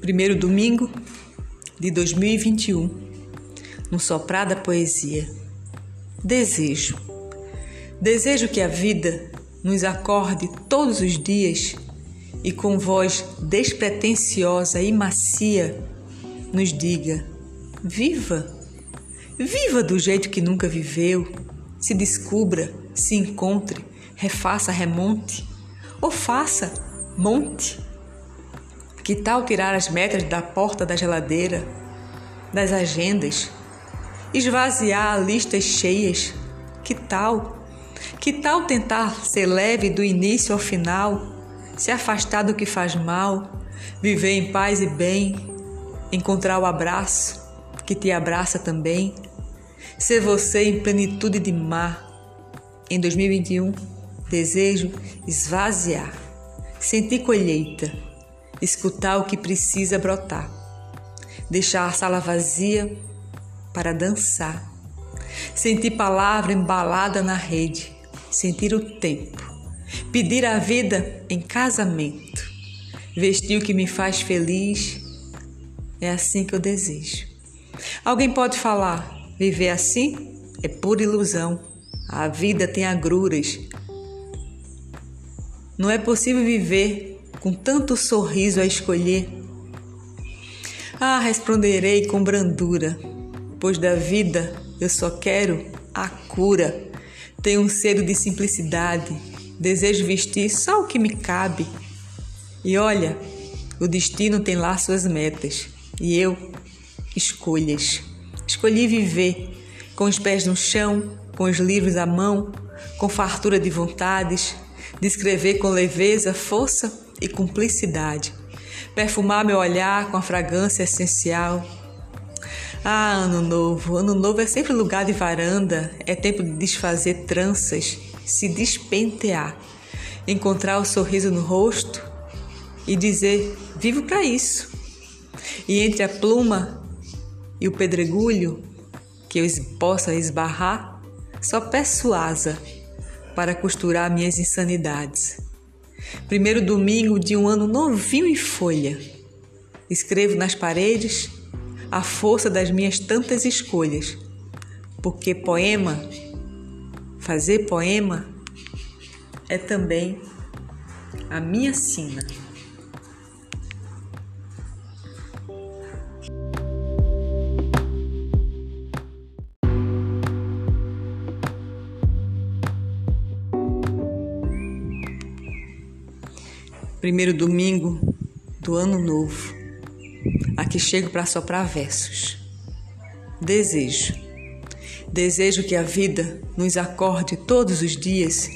primeiro domingo de 2021, no Soprar da Poesia. Desejo. Desejo que a vida nos acorde todos os dias e com voz despretensiosa e macia nos diga: Viva! Viva do jeito que nunca viveu, se descubra, se encontre, refaça, remonte, ou faça, monte. Que tal tirar as metas da porta da geladeira, das agendas, esvaziar listas cheias? Que tal? Que tal tentar ser leve do início ao final, se afastar do que faz mal, viver em paz e bem, encontrar o abraço que te abraça também, ser você em plenitude de mar? Em 2021, desejo esvaziar, sentir colheita escutar o que precisa brotar, deixar a sala vazia para dançar, sentir palavra embalada na rede, sentir o tempo, pedir a vida em casamento, vestir o que me faz feliz. É assim que eu desejo. Alguém pode falar, viver assim é pura ilusão. A vida tem agruras. Não é possível viver com tanto sorriso a escolher? Ah, responderei com brandura, pois da vida eu só quero a cura. Tenho um cedo de simplicidade, desejo vestir só o que me cabe. E olha, o destino tem lá suas metas, e eu, escolhas. Escolhi viver com os pés no chão, com os livros à mão, com fartura de vontades, de escrever com leveza, força e cumplicidade. Perfumar meu olhar com a fragrância essencial. Ah, ano novo. Ano novo é sempre lugar de varanda, é tempo de desfazer tranças, se despentear, encontrar o sorriso no rosto e dizer: vivo para isso. E entre a pluma e o pedregulho que eu possa esbarrar, só peço asa para costurar minhas insanidades. Primeiro domingo de um ano novinho em folha. Escrevo nas paredes a força das minhas tantas escolhas, porque poema, fazer poema, é também a minha sina. Primeiro domingo do ano novo. Aqui chego para soprar versos. Desejo. Desejo que a vida nos acorde todos os dias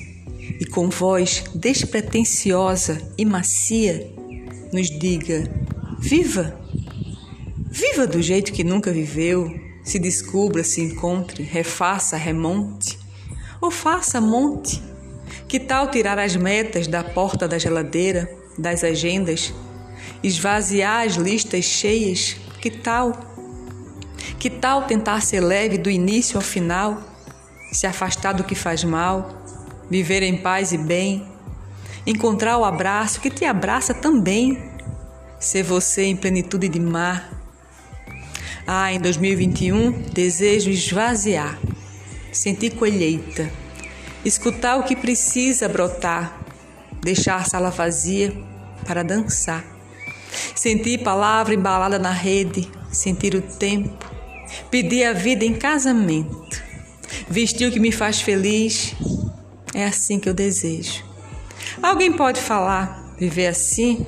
e com voz despretensiosa e macia nos diga: Viva! Viva do jeito que nunca viveu, se descubra, se encontre, refaça, remonte, ou faça monte que tal tirar as metas da porta da geladeira, das agendas, esvaziar as listas cheias? Que tal? Que tal tentar ser leve do início ao final, se afastar do que faz mal, viver em paz e bem, encontrar o abraço que te abraça também, ser você em plenitude de mar? Ah, em 2021 desejo esvaziar, sentir colheita escutar o que precisa brotar, deixar a sala vazia para dançar, sentir palavra embalada na rede, sentir o tempo, pedir a vida em casamento, vestir o que me faz feliz, é assim que eu desejo. Alguém pode falar, viver assim?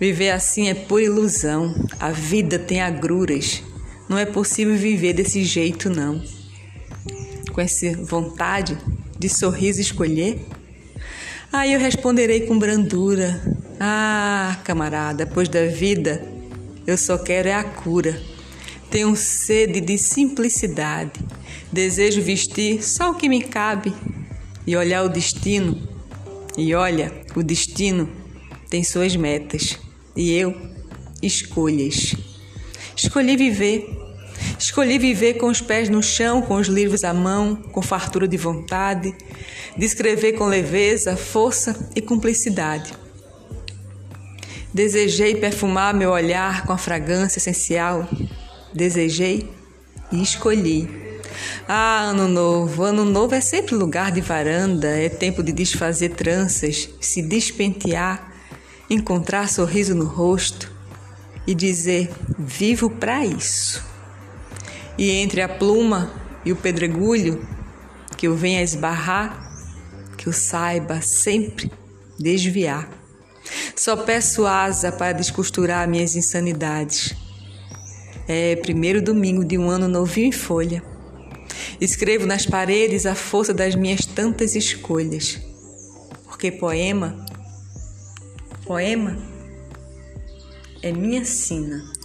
Viver assim é pura ilusão, a vida tem agruras, não é possível viver desse jeito não. Com essa vontade, de sorriso escolher? Aí eu responderei com brandura: Ah, camarada, pois da vida eu só quero é a cura. Tenho sede de simplicidade, desejo vestir só o que me cabe e olhar o destino. E olha, o destino tem suas metas e eu escolhas. Escolhi viver Escolhi viver com os pés no chão, com os livros à mão, com fartura de vontade, de escrever com leveza, força e cumplicidade. Desejei perfumar meu olhar com a fragrância essencial. Desejei e escolhi. Ah, ano novo, ano novo é sempre lugar de varanda, é tempo de desfazer tranças, se despentear, encontrar sorriso no rosto e dizer: vivo para isso. E entre a pluma e o pedregulho que eu venha esbarrar, que eu saiba sempre desviar. Só peço asa para descosturar minhas insanidades. É primeiro domingo de um ano novinho em folha. Escrevo nas paredes a força das minhas tantas escolhas. Porque poema, poema é minha sina.